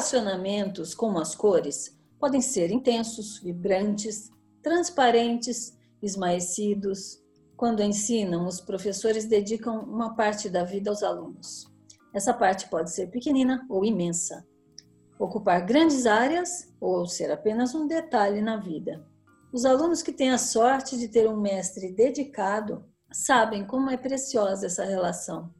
relacionamentos, como as cores, podem ser intensos, vibrantes, transparentes, esmaecidos. Quando ensinam, os professores dedicam uma parte da vida aos alunos. Essa parte pode ser pequenina ou imensa, ocupar grandes áreas ou ser apenas um detalhe na vida. Os alunos que têm a sorte de ter um mestre dedicado sabem como é preciosa essa relação.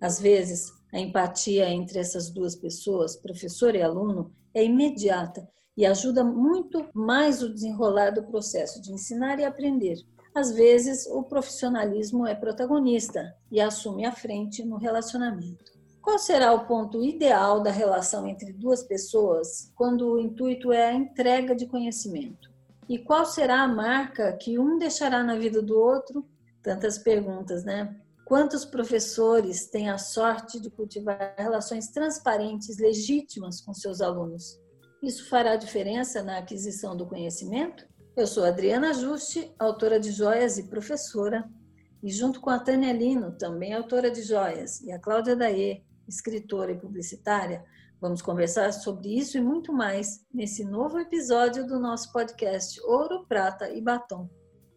Às vezes, a empatia entre essas duas pessoas, professor e aluno, é imediata e ajuda muito mais o desenrolar do processo de ensinar e aprender. Às vezes, o profissionalismo é protagonista e assume a frente no relacionamento. Qual será o ponto ideal da relação entre duas pessoas quando o intuito é a entrega de conhecimento? E qual será a marca que um deixará na vida do outro? Tantas perguntas, né? Quantos professores têm a sorte de cultivar relações transparentes, legítimas com seus alunos? Isso fará diferença na aquisição do conhecimento? Eu sou Adriana Juste, autora de joias e professora, e junto com a Tânia Lino, também autora de joias, e a Cláudia Daê, escritora e publicitária, vamos conversar sobre isso e muito mais nesse novo episódio do nosso podcast Ouro, Prata e Batom.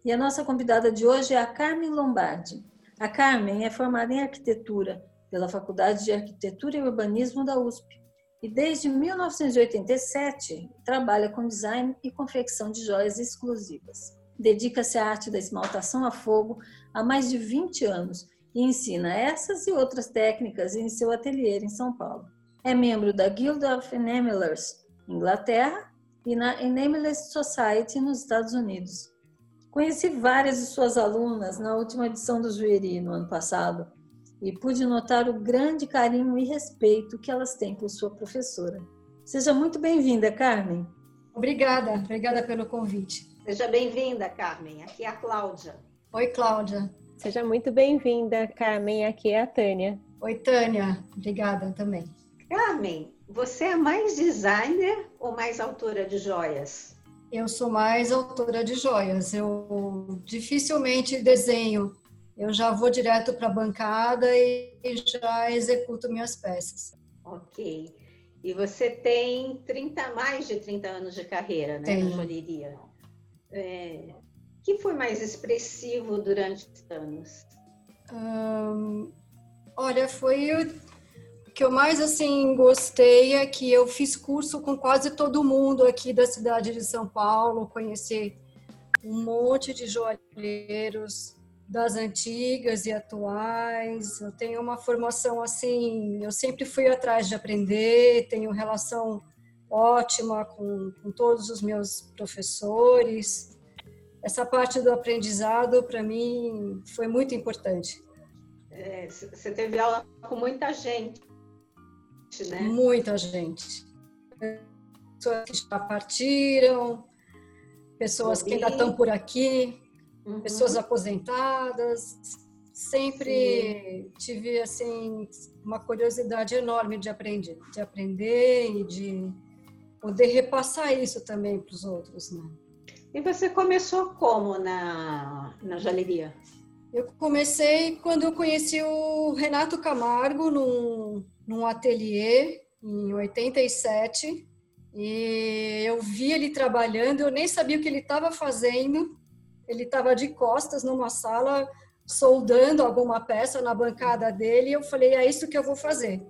E a nossa convidada de hoje é a Carmen Lombardi. A Carmen é formada em arquitetura pela Faculdade de Arquitetura e Urbanismo da USP e desde 1987 trabalha com design e confecção de joias exclusivas. Dedica-se à arte da esmaltação a fogo há mais de 20 anos e ensina essas e outras técnicas em seu ateliê em São Paulo. É membro da Guild of Enamelers, Inglaterra, e na Enamelers Society nos Estados Unidos. Conheci várias de suas alunas na última edição do Juiri, no ano passado, e pude notar o grande carinho e respeito que elas têm por sua professora. Seja muito bem-vinda, Carmen. Obrigada, obrigada pelo convite. Seja bem-vinda, Carmen. Aqui é a Cláudia. Oi, Cláudia. Seja muito bem-vinda, Carmen. Aqui é a Tânia. Oi, Tânia. Obrigada também. Carmen, você é mais designer ou mais autora de joias? Eu sou mais autora de joias. Eu dificilmente desenho. Eu já vou direto para a bancada e já executo minhas peças. Ok. E você tem 30, mais de 30 anos de carreira né, Tenho. na joalheria. É, que foi mais expressivo durante os anos? Hum, olha, foi que eu mais assim gostei é que eu fiz curso com quase todo mundo aqui da cidade de São Paulo, conheci um monte de joalheiros das antigas e atuais. Eu tenho uma formação assim, eu sempre fui atrás de aprender, tenho relação ótima com, com todos os meus professores. Essa parte do aprendizado para mim foi muito importante. É, você teve aula com muita gente né? Muita gente. Pessoas que já partiram, pessoas que ainda estão por aqui, uhum. pessoas aposentadas. Sempre Sim. tive assim uma curiosidade enorme de aprender, de aprender e de poder repassar isso também para os outros, né? E você começou como na, na joalheria? Eu comecei quando eu conheci o Renato Camargo num, num ateliê em 87 e eu vi ele trabalhando, eu nem sabia o que ele estava fazendo. Ele estava de costas numa sala soldando alguma peça na bancada dele e eu falei, é isso que eu vou fazer.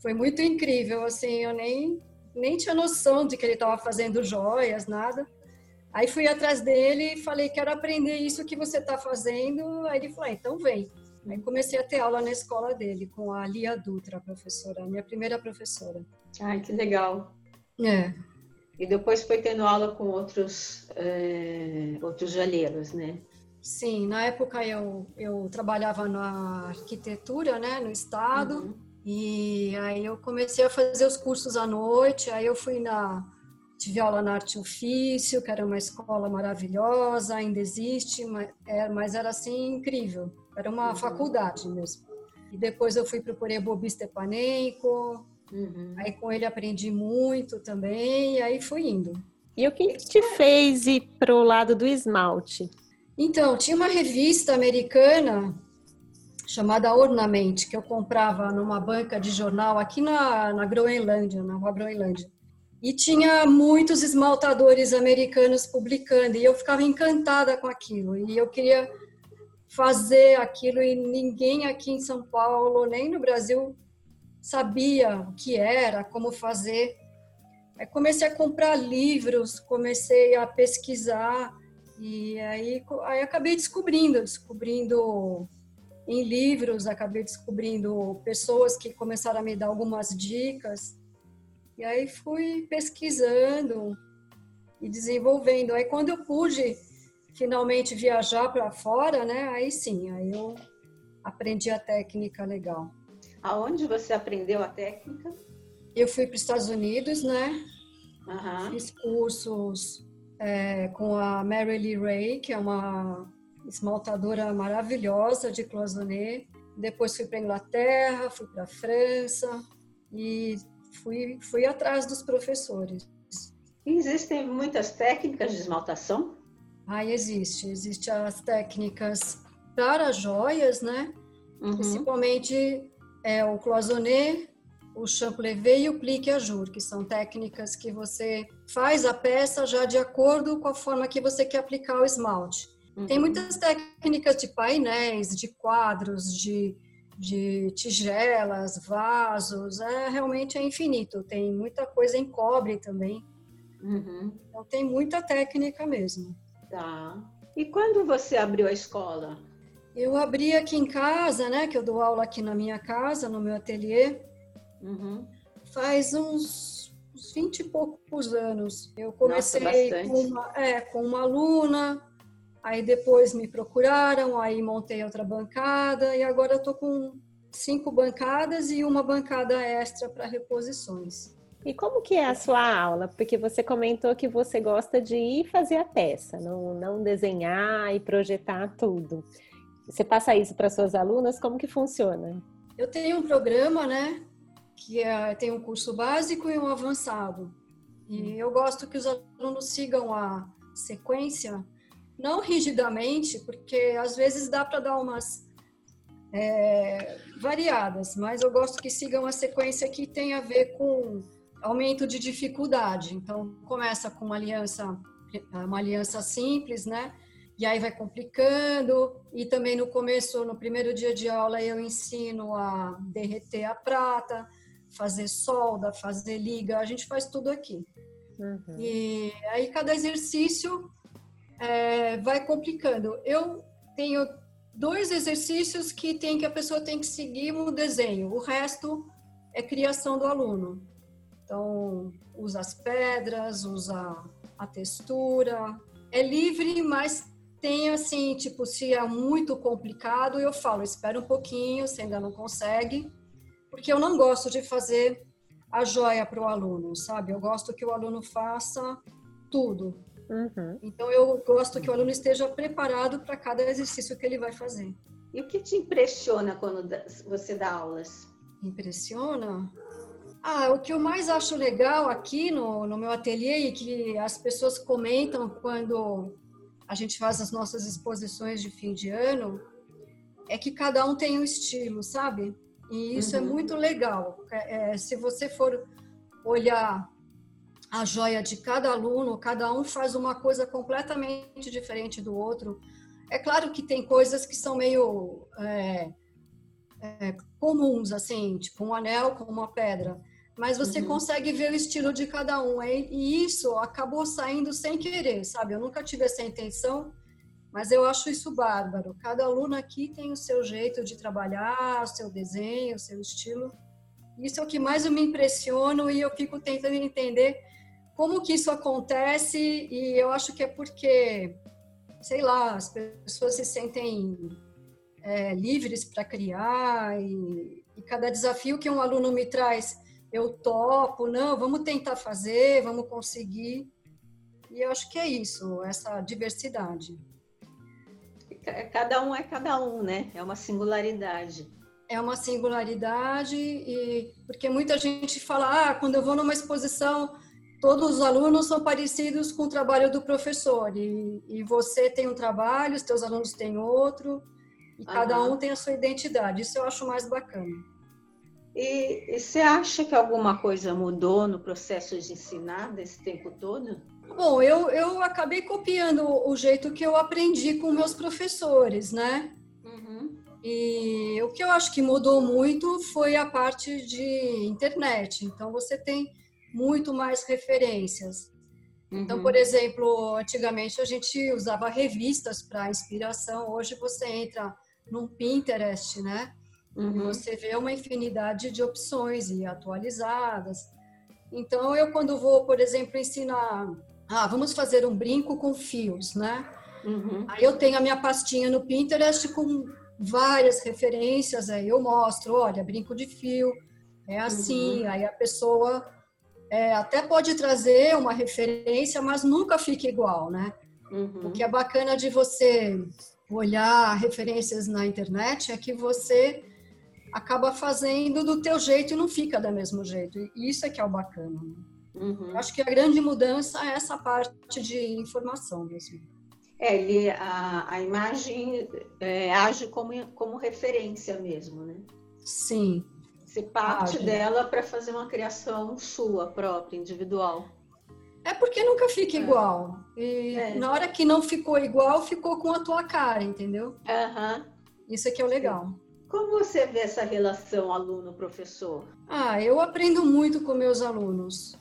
Foi muito incrível, assim, eu nem nem tinha noção de que ele estava fazendo joias, nada. Aí fui atrás dele e falei, quero aprender isso que você está fazendo. Aí ele falou, ah, então vem. Aí comecei a ter aula na escola dele com a Lia Dutra, a professora, a minha primeira professora. Ai, que legal. É. E depois foi tendo aula com outros, é, outros joalheiros, né? Sim, na época eu, eu trabalhava na arquitetura, né, no estado, uhum. e aí eu comecei a fazer os cursos à noite, aí eu fui na, tive aula na Arte Ofício, que era uma escola maravilhosa, ainda existe, mas, é, mas era assim incrível. Era uma uhum. faculdade mesmo. E depois eu fui para o Stepanenko. Uhum. Aí com ele aprendi muito também, e aí fui indo. E o que te fez ir para o lado do esmalte? Então, tinha uma revista americana chamada Ornamente, que eu comprava numa banca de jornal aqui na, na Groenlândia, na Rua Groenlândia. E tinha muitos esmaltadores americanos publicando, e eu ficava encantada com aquilo. E eu queria fazer aquilo, e ninguém aqui em São Paulo, nem no Brasil, sabia o que era, como fazer. Aí comecei a comprar livros, comecei a pesquisar, e aí, aí acabei descobrindo, descobrindo em livros, acabei descobrindo pessoas que começaram a me dar algumas dicas. E aí fui pesquisando e desenvolvendo. Aí quando eu pude finalmente viajar para fora, né? Aí sim, aí eu aprendi a técnica legal. Aonde você aprendeu a técnica? Eu fui para os Estados Unidos, né? Uhum. Fiz cursos é, com a Mary Lee Ray, que é uma esmaltadora maravilhosa de cloisonné. Depois fui para Inglaterra, fui para França e fui, fui atrás dos professores. Existem muitas técnicas de esmaltação? Ah, existe. Existem as técnicas para joias, né? Uhum. Principalmente é, o cloisonné, o champlevé e o plique ajour, que são técnicas que você faz a peça já de acordo com a forma que você quer aplicar o esmalte. Uhum. Tem muitas técnicas de painéis, de quadros, de, de tigelas, vasos, é realmente é infinito. Tem muita coisa em cobre também. Uhum. Então tem muita técnica mesmo. Tá. E quando você abriu a escola? Eu abri aqui em casa, né? Que eu dou aula aqui na minha casa, no meu ateliê. Uhum. Faz uns, uns 20 e poucos anos. Eu comecei Nossa, com, uma, é, com uma aluna, Aí depois me procuraram, aí montei outra bancada e agora eu tô com cinco bancadas e uma bancada extra para reposições. E como que é a sua aula? Porque você comentou que você gosta de ir fazer a peça, não, não desenhar e projetar tudo. Você passa isso para suas alunas? Como que funciona? Eu tenho um programa, né? Que é, tem um curso básico e um avançado. E eu gosto que os alunos sigam a sequência não rigidamente, porque às vezes dá para dar umas é, variadas, mas eu gosto que sigam uma sequência que tem a ver com aumento de dificuldade. Então, começa com uma aliança, uma aliança simples, né? E aí vai complicando. E também no começo, no primeiro dia de aula, eu ensino a derreter a prata, fazer solda, fazer liga. A gente faz tudo aqui. Uhum. E aí cada exercício é, vai complicando. Eu tenho dois exercícios que tem que a pessoa tem que seguir o desenho. O resto é criação do aluno. Então, usa as pedras, usa a textura. É livre, mas tem assim, tipo, se é muito complicado, eu falo, espera um pouquinho, você ainda não consegue, porque eu não gosto de fazer a joia para o aluno, sabe? Eu gosto que o aluno faça tudo. Uhum. Então, eu gosto que o aluno esteja preparado para cada exercício que ele vai fazer. E o que te impressiona quando você dá aulas? Impressiona? Ah, o que eu mais acho legal aqui no, no meu ateliê e que as pessoas comentam quando a gente faz as nossas exposições de fim de ano é que cada um tem um estilo, sabe? E isso é uhum. é muito legal. É, é, se você for olhar a joia de cada aluno, cada um faz uma coisa completamente diferente do outro. É claro que tem coisas que são meio é, é, comuns, assim, tipo um anel com uma pedra, mas você uhum. consegue ver o estilo de cada um. E isso acabou saindo sem querer, sabe? Eu nunca tive essa intenção, mas eu acho isso bárbaro. Cada aluno aqui tem o seu jeito de trabalhar, o seu desenho, o seu estilo. Isso é o que mais me impressiona e eu fico tentando entender como que isso acontece? E eu acho que é porque, sei lá, as pessoas se sentem é, livres para criar e, e cada desafio que um aluno me traz, eu topo, não, vamos tentar fazer, vamos conseguir. E eu acho que é isso, essa diversidade. Cada um é cada um, né? É uma singularidade. É uma singularidade e porque muita gente fala, ah, quando eu vou numa exposição, todos os alunos são parecidos com o trabalho do professor e, e você tem um trabalho, os teus alunos têm outro e uhum. cada um tem a sua identidade. Isso eu acho mais bacana. E, e, você acha que alguma coisa mudou no processo de ensinar desse tempo todo? Bom, eu, eu acabei copiando o jeito que eu aprendi com meus professores, né? Uhum. E o que eu acho que mudou muito foi a parte de internet. Então, você tem muito mais referências. Então, uhum. Então, por exemplo, antigamente a gente usava revistas para inspiração. Hoje você entra num Pinterest, né? Uhum. Você vê uma infinidade de opções e atualizadas. Então, eu quando vou, por exemplo, ensinar, ah, vamos fazer um brinco com fios, né? Uhum. Aí eu tenho a minha pastinha no Pinterest com várias referências, aí eu mostro, olha, brinco de fio, é assim, uhum. aí a pessoa é, até pode trazer uma referência, mas nunca fica igual, né? Uhum. O que é bacana de você olhar referências na internet é que você acaba fazendo do teu jeito e não fica do mesmo jeito. E isso é que é o bacana. Né? Uhum. Acho que a grande mudança é essa parte de informação mesmo. É, ele, a, a imagem é, age como, como referência mesmo, né? Sim. Você parte age. dela para fazer uma criação sua própria, individual. É porque nunca fica é. igual. E é. na hora que não ficou igual, ficou com a tua cara, entendeu? Uhum. Isso é que é o legal. Como você vê essa relação aluno-professor? Ah, eu aprendo muito com meus alunos.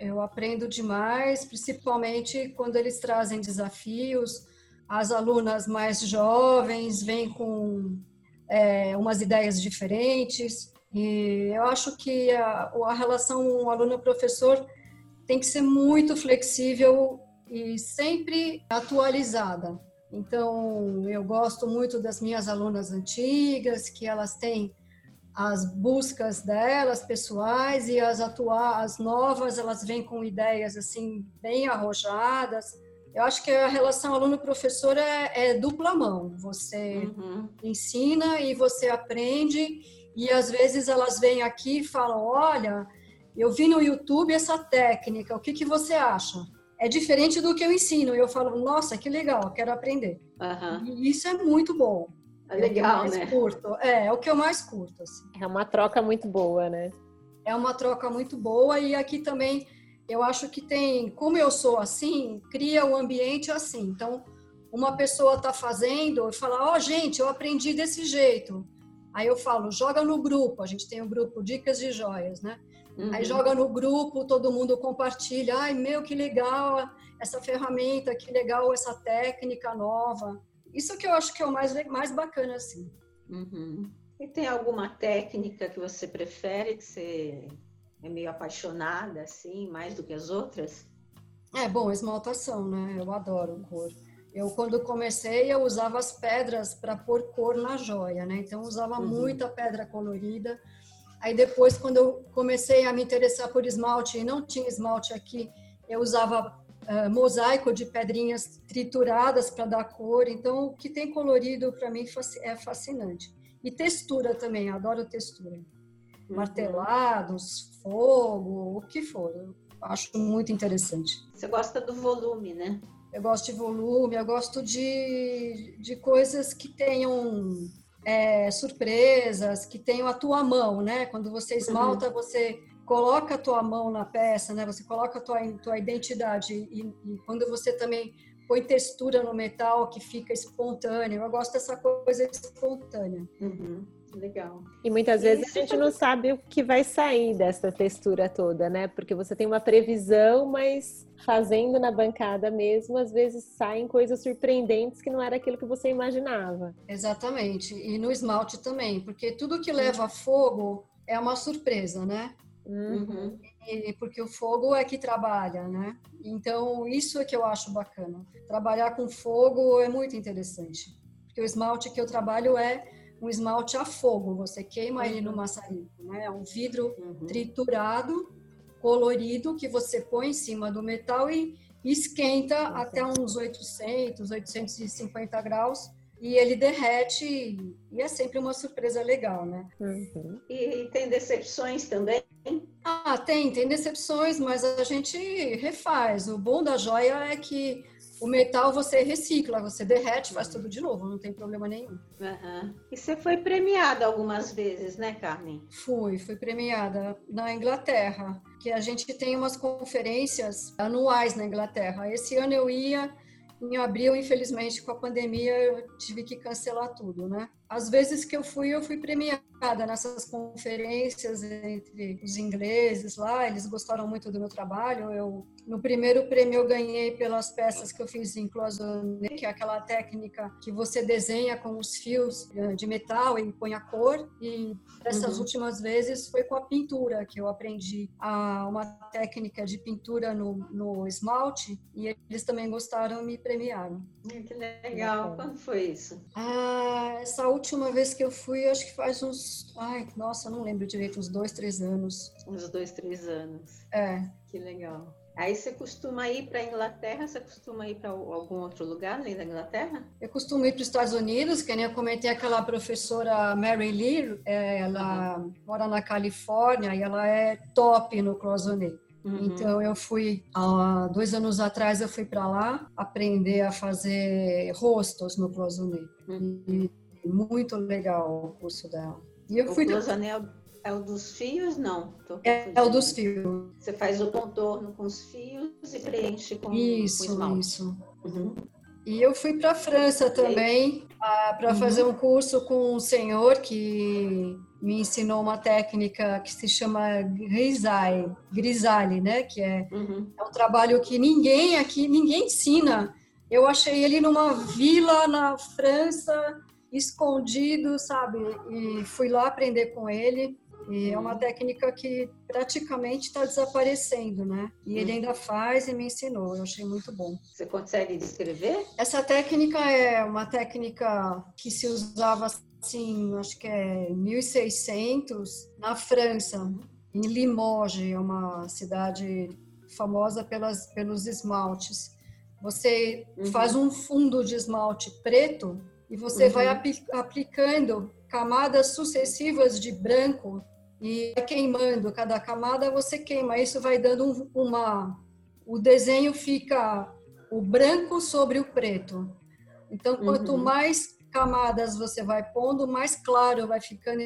Eu aprendo demais, principalmente quando eles trazem desafios. As alunas mais jovens vêm com é, umas ideias diferentes. E eu acho que a, a relação aluno-professor tem que ser muito flexível e sempre atualizada. Então, eu gosto muito das minhas alunas antigas, que elas têm as buscas delas pessoais e as atuais, as novas, elas vêm com ideias assim bem arrojadas. Eu acho que a relação aluno-professor é, é, dupla mão. Você uhum. ensina e você aprende e às vezes elas vêm aqui e falam: olha, eu vi no YouTube essa técnica, o que, que você acha? É diferente do que eu ensino. Eu falo, nossa, que legal, quero aprender. Uhum. E isso é muito bom. É legal, é né? Curto. É, é o que eu mais curto. Assim. É uma troca muito boa, né? É uma troca muito boa e aqui também eu acho que tem, como eu sou assim, cria o um ambiente assim. Então, uma pessoa está fazendo e fala, ó, oh, gente, eu aprendi desse jeito. Aí eu falo, joga no grupo. A gente tem o um grupo Dicas de Joias, né? Uhum. Aí joga no grupo, todo mundo compartilha. Ai, meu, que legal essa ferramenta, que legal essa técnica nova. Isso que eu acho que é o mais, mais bacana, assim. Uhum. E tem alguma técnica que você prefere, que você é meio apaixonada, assim, mais do que as outras? É, bom, esmaltação, né? Eu adoro cor. Eu, quando comecei, eu usava as pedras para pôr cor na joia, né? Então, usava uhum. muita pedra colorida. Aí depois, quando eu comecei a me interessar por esmalte e não tinha esmalte aqui, eu usava uh, mosaico de pedrinhas trituradas para dar cor. Então, o que tem colorido para mim é fascinante. E textura também, adoro textura. Uhum. Martelados, fogo, o que for. Eu acho muito interessante. Você gosta do volume, né? Eu gosto de volume, eu gosto de, de coisas que tenham é, surpresas, que tenham a tua mão, né? Quando você esmalta, uhum. você coloca a tua mão na peça, né? Você coloca a tua, tua identidade e, e, quando você também põe textura no metal que fica espontâneo. Eu gosto dessa coisa espontânea. Uhum. Legal. E muitas vezes a gente não sabe o que vai sair dessa textura toda, né? Porque você tem uma previsão, mas fazendo na bancada mesmo, às vezes saem coisas surpreendentes que não era aquilo que você imaginava. Exatamente. E no esmalte também, porque tudo que leva fogo é uma surpresa, né? Uhum. E, porque o fogo é que trabalha, né? Então, isso é que eu acho bacana. Trabalhar com fogo é muito interessante. Porque o esmalte que eu trabalho é um esmalte a fogo, você queima ele no uhum. maçarico, né? É um vidro uhum. triturado, colorido, que você põe em cima do metal e esquenta até uns 800, 850 graus e ele derrete e é sempre uma surpresa legal, né? Uhum. E tem decepções também? Ah, tem, tem decepções, mas a gente refaz. O bom da joia é que O metal você recicla, você derrete, faz tudo de novo, não tem problema nenhum. Uhum. E você foi premiada algumas vezes, né, Carmen? Fui, fui premiada na Inglaterra, que a gente tem umas conferências anuais na Inglaterra. Esse ano eu ia em abril, infelizmente, com a pandemia, eu tive que cancelar tudo, né? Às vezes que eu fui, eu fui premiada nessas conferências entre os ingleses lá, eles gostaram muito do meu trabalho. Eu no primeiro prêmio eu ganhei pelas peças que eu fiz em cloisonné, que é aquela técnica que você desenha com os fios eh, de metal e põe a cor. E dessas uhum. últimas vezes foi com a pintura que eu aprendi a, uma técnica de pintura no, no esmalte e eles também gostaram e me premiaram. Que legal! Quando foi isso? Ah, essa última vez que eu fui, acho que faz uns. Ai, nossa, não lembro direito, uns dois, três anos. Uns dois, três anos. É. Que legal. Aí você costuma ir para a Inglaterra? Você costuma ir para algum outro lugar além da Inglaterra? Eu costumo ir para os Estados Unidos, que nem eu comentei aquela professora Mary Lee, é, ela uhum. mora na Califórnia e ela é top no cloisonné. Uhum. Então eu fui há dois anos atrás eu fui para lá aprender a fazer rostos no cloisonné. Uhum. E, muito legal o curso dela. E eu o fui cloisonné é o dos fios? Não. É, é, o dos fios. Você faz o contorno com os fios e preenche com, isso, com esmalte. Isso, uhum. E eu fui para a França também para uhum. fazer um curso com um senhor que me ensinou uma técnica que se chama grisaille, grisaille né? Que é, uhum. é um trabalho que ninguém aqui, ninguém ensina. Eu achei ele numa vila na França, escondido, sabe? E fui lá aprender com ele. E é uma técnica que praticamente está desaparecendo, né? E ele ainda faz e me ensinou. Eu achei muito bom. Você consegue descrever? Essa técnica é uma técnica que se usava assim, acho que é 1600 na França, em Limoges, é uma cidade famosa pelas, pelos esmaltes. Você uhum. faz um fundo de esmalte preto e você uhum. vai aplicando camadas sucessivas de branco e queimando cada camada você queima isso vai dando uma o desenho fica o branco sobre o preto então quanto uhum. mais camadas você vai pondo mais claro vai ficando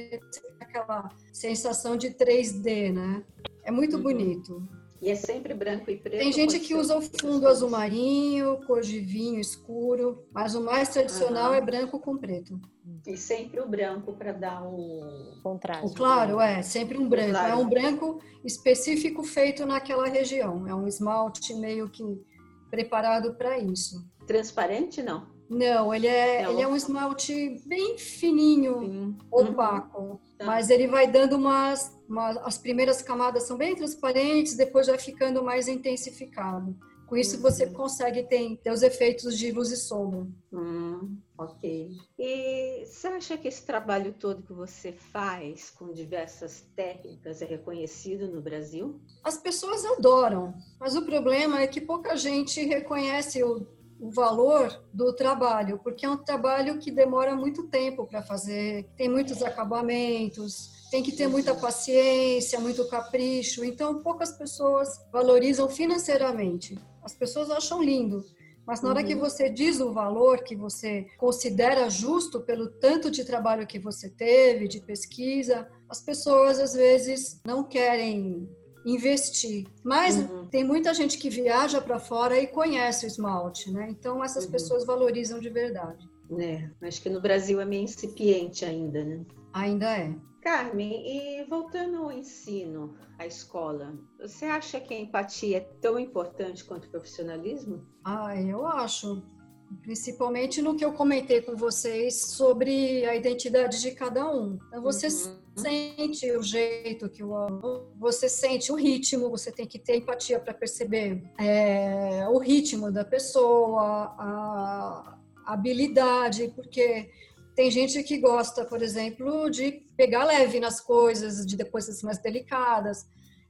aquela sensação de 3D né é muito uhum. bonito e é sempre branco e preto? Tem gente que usa o fundo azul marinho, cor de vinho escuro, mas o mais tradicional uhum. é branco com preto. E sempre o branco para dar o contraste. O claro, é, sempre um branco. Claro. É um branco específico feito naquela região. É um esmalte meio que preparado para isso. Transparente, não? Não, ele é, não. ele é um esmalte bem fininho, Sim. opaco. Uhum. Tá. Mas ele vai dando umas, umas, As primeiras camadas são bem transparentes, depois vai ficando mais intensificado. Com isso, uhum. você consegue ter, ter os efeitos de luz e sombra. Hum, ok. E você acha que esse trabalho todo que você faz com diversas técnicas é reconhecido no Brasil? As pessoas adoram, mas o problema é que pouca gente reconhece o, o valor do trabalho, porque é um trabalho que demora muito tempo para fazer, tem muitos acabamentos, tem que ter muita paciência, muito capricho. Então, poucas pessoas valorizam financeiramente. As pessoas acham lindo, mas na hora uhum. que você diz o valor que você considera justo pelo tanto de trabalho que você teve, de pesquisa, as pessoas às vezes não querem investir. Mas uhum. tem muita gente que viaja para fora e conhece o esmalte, né? Então essas uhum. pessoas valorizam de verdade. É, acho que no Brasil é meio incipiente ainda, né? Ainda é. Carmen, e voltando ao ensino, à escola, você acha que a empatia é tão importante quanto o profissionalismo? Ah, eu acho. Principalmente no que eu comentei com vocês sobre a identidade de cada um. Então, você uhum. sente o jeito que o você sente o ritmo, você tem que ter empatia para perceber é, o ritmo da pessoa, a habilidade, porque tem gente que gosta, por exemplo, de pegar leve nas coisas, de coisas mais delicadas.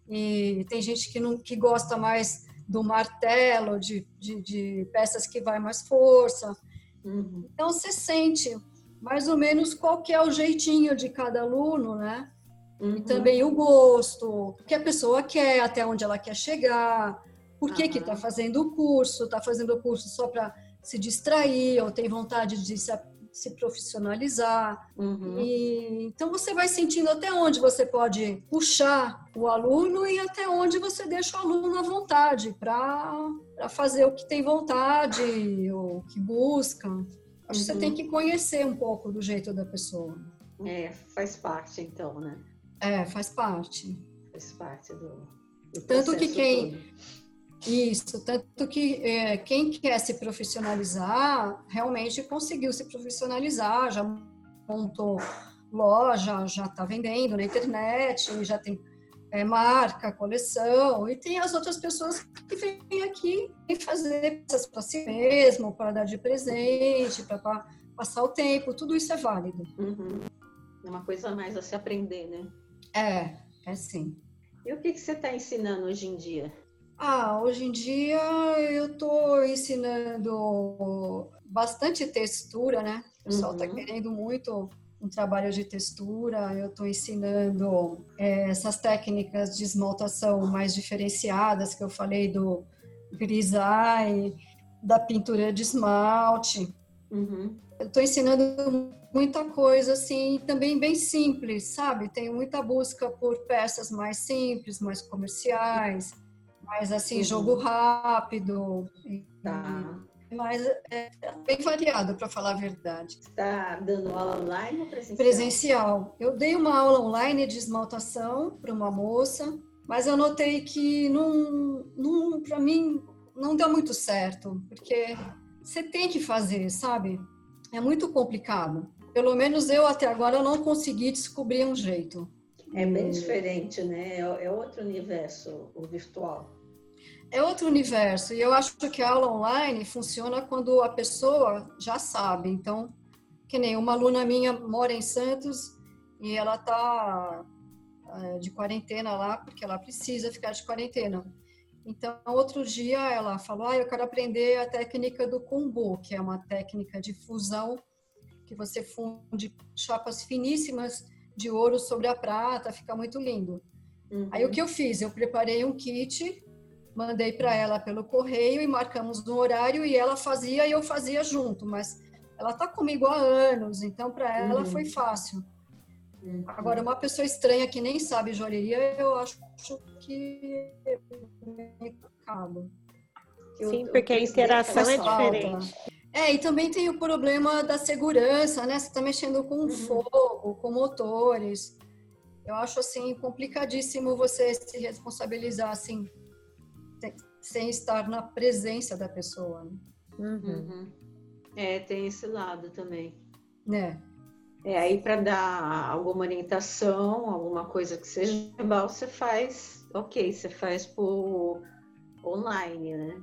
E tem gente que, não, que gosta mais do martelo, de, de, de peças que vai mais força. Uhum. Então, você sente mais ou menos qual que é o jeitinho de cada aluno, né? Uhum. E também o gosto, o que a pessoa quer, até onde ela quer chegar. por que que está fazendo o curso, está fazendo o curso só para se distrair ou tem vontade de se, se profissionalizar. Uhum. E, então você vai sentindo até onde você pode puxar o aluno e até onde você deixa o aluno à vontade para fazer o que tem vontade, ou que busca. Acho uhum. que você tem uhum. que conhecer um pouco do jeito da pessoa. É, faz parte então, né? É, faz parte. Faz parte do, do Tanto que quem. Todo isso, tanto que é, quem quer se profissionalizar realmente conseguiu se profissionalizar, já montou loja, já está vendendo na internet, já tem é, marca, coleção, e tem as outras pessoas que vêm aqui e fazer peças para si mesmo, para dar de presente, para passar o tempo, tudo isso é válido. Uhum. É uma coisa a mais a se aprender, né? É, é sim. E o que, que você está ensinando hoje em dia? Ah, hoje em dia eu estou ensinando bastante textura, né? O pessoal está uhum. querendo muito um trabalho de textura. Eu estou ensinando é, essas técnicas de esmaltação mais diferenciadas que eu falei do grisaille, da pintura de esmalte. Uhum. Eu estou ensinando muita coisa assim, também bem simples, sabe? Tenho muita busca por peças mais simples, mais comerciais mais assim, uhum. jogo rápido. Tá. Mas é bem variado, para falar a verdade. Está dando aula online ou presencial? Presencial. Eu dei uma aula online de esmaltação para uma moça, mas eu notei que não, não para mim não deu muito certo, porque você tem que fazer, sabe? É muito complicado. Pelo menos eu até agora não consegui descobrir um jeito. É bem diferente, né? É, é outro universo, o virtual é outro universo. E eu acho que a aula online funciona quando a pessoa já sabe. Então, que nem uma aluna minha mora em Santos e ela está é, de quarentena lá porque ela precisa ficar de quarentena. Então, outro dia ela falou: ah, eu quero aprender a técnica do kumbu, que é uma técnica de fusão que você funde chapas finíssimas de ouro sobre a prata, fica muito lindo. Uhum. Aí o que eu fiz? Eu preparei um kit mandei para ela pelo correio e marcamos um horário e ela fazia e eu fazia junto, mas ela está comigo há anos, então para ela uhum. foi fácil. Uhum. Agora, uma pessoa estranha que nem sabe joalheria, eu acho que acaba. Sim, porque a interação é diferente. É, e também tem o problema da segurança, né? Você está mexendo com uhum. fogo, com motores. Eu acho assim complicadíssimo você se responsabilizar assim sem estar na presença da pessoa. Né? Uhum. Uhum. É, tem esse lado também. É. É, aí para dar alguma orientação, alguma coisa que seja verbal, você faz, ok, você faz por online, né?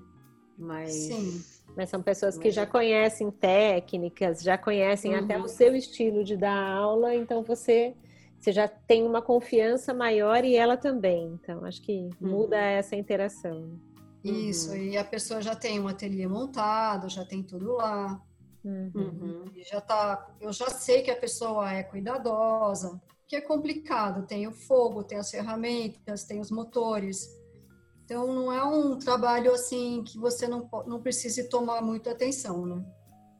Mas. Sim. Mas são pessoas que já conhecem técnicas, já conhecem uhum. até o seu estilo de dar aula, então você você já tem uma confiança maior e ela também. Então, acho que muda uhum. essa interação. Isso, uhum. e a pessoa já tem um ateliê montado, já tem tudo lá. Uhum. uhum. E já tá, eu já sei que a pessoa é cuidadosa, que é complicado. Tem o fogo, tem as ferramentas, tem os motores. Então, não é um trabalho assim que você não, não precise tomar muita atenção, né?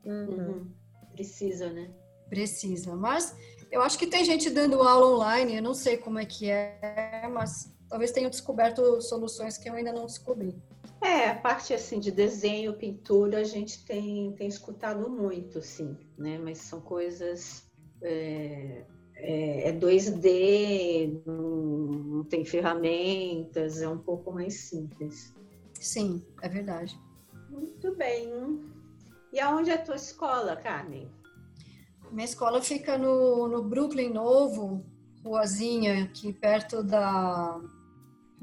Uhum. uhum. Precisa, né? Precisa. Mas eu acho que tem gente dando aula online, eu não sei como é que é, mas talvez tenham descoberto soluções que eu ainda não descobri. É, a parte assim de desenho, pintura, a gente tem, tem escutado muito, sim, né? Mas são coisas é, é, é 2D, não, não tem ferramentas, é um pouco mais simples. Sim, é verdade. Muito bem. E aonde é a tua escola, Carmen? Minha escola fica no, no Brooklyn Novo, ruazinha, aqui perto da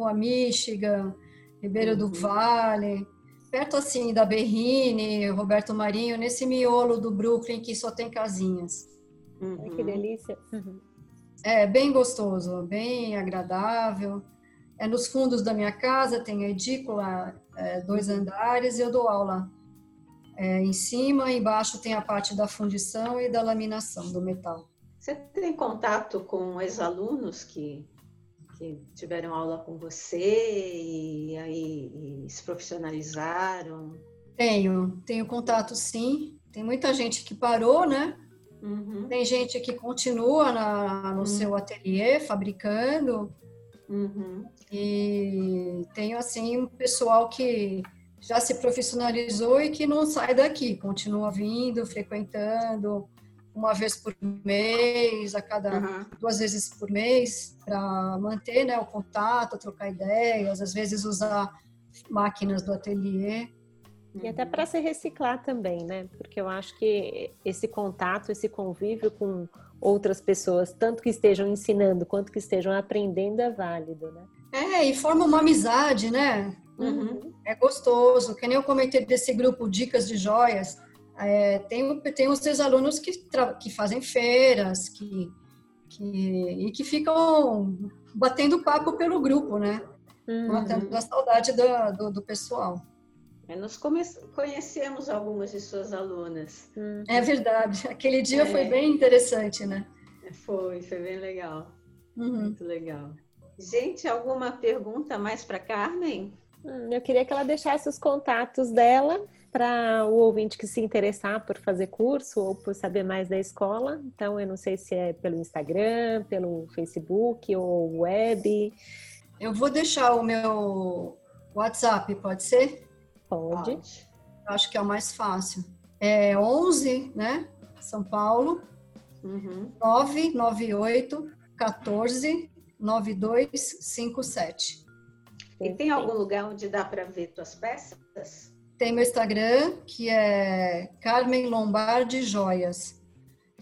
Rua Michigan, Ribeiro uhum. do Vale, perto assim da Berrine, Roberto Marinho, nesse miolo do Brooklyn que só tem casinhas. Uhum. que delícia. Uhum. É bem gostoso, bem agradável. É nos fundos da minha casa, tem a edícula, é, dois uhum. andares, e eu dou aula é, em cima, embaixo tem a parte da fundição e da laminação do metal. Você tem contato com ex-alunos que que tiveram aula com você e aí e se profissionalizaram? Tenho, tenho contato sim. Tem muita gente que parou, né? Uhum. Tem gente que continua na, no uhum. seu ateliê fabricando. Uhum. E tenho assim um pessoal que já se profissionalizou e que não sai daqui, continua vindo, frequentando uma vez por mês, a cada uhum. duas vezes por mês, para manter né, o contato, trocar ideias, às vezes usar máquinas do ateliê. E até para se reciclar também, né? Porque eu acho que esse contato, esse convívio com outras pessoas, tanto que estejam ensinando quanto que estejam aprendendo, é válido, né? É, e forma uma amizade, né? Uhum. É gostoso. Que nem eu comentei desse grupo Dicas de Joias. É, tem, tem os seus alunos que, que fazem feiras, que, que, e que ficam batendo papo pelo grupo, né? Uhum. Matando a saudade do, do, do pessoal. É, nós conhecemos algumas de suas alunas. Uhum. É verdade. Aquele dia é. foi bem interessante, né? Foi, foi bem legal. Uhum. Muito legal. Gente, alguma pergunta mais para Carmen? Hum, eu queria que ela deixasse os contatos dela para o ouvinte que se interessar por fazer curso ou por saber mais da escola. Então, eu não sei se é pelo Instagram, pelo Facebook ou web. Eu vou deixar o meu WhatsApp, pode ser? Pode. pode. Acho que é o mais fácil. É 11, né? São Paulo. Uhum. 998 14 9257. E tem algum lugar onde dá para ver tuas peças? Tem meu Instagram, que é Carmen Lombardi Joias.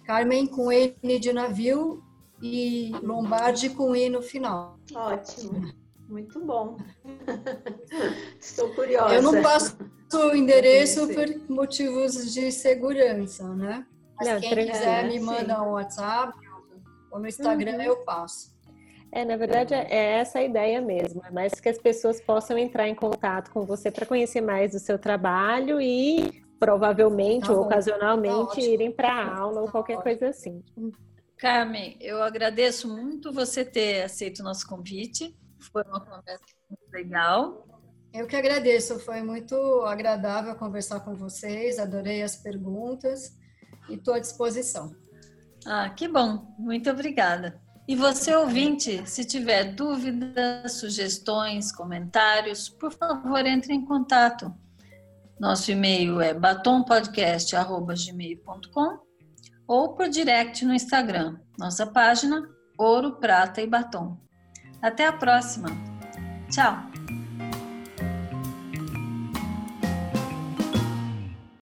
Carmen com N de navio e Lombardi com I no final. Ótimo. Muito bom. Estou curiosa. Eu não passo o endereço por motivos de segurança, né? Mas não, quem quiser me manda um WhatsApp ou no Instagram uhum. eu passo. É, na verdade, é, é essa a ideia mesmo. É mais que as pessoas possam entrar em contato com você para conhecer mais do seu trabalho e provavelmente tá ou ocasionalmente tá irem para a aula ou tá qualquer coisa assim. Carmen, eu agradeço muito você ter aceito o nosso convite. Foi uma conversa muito legal. Eu que agradeço, foi muito agradável conversar com vocês, adorei as perguntas e estou à disposição. Ah, que bom, muito obrigada. E você, ouvinte, se tiver dúvidas, sugestões, comentários, por favor, entre em contato. Nosso e-mail é batompodcast.gmail.com ou por direct no Instagram. Nossa página Ouro, Prata e Batom. Até a próxima. Tchau!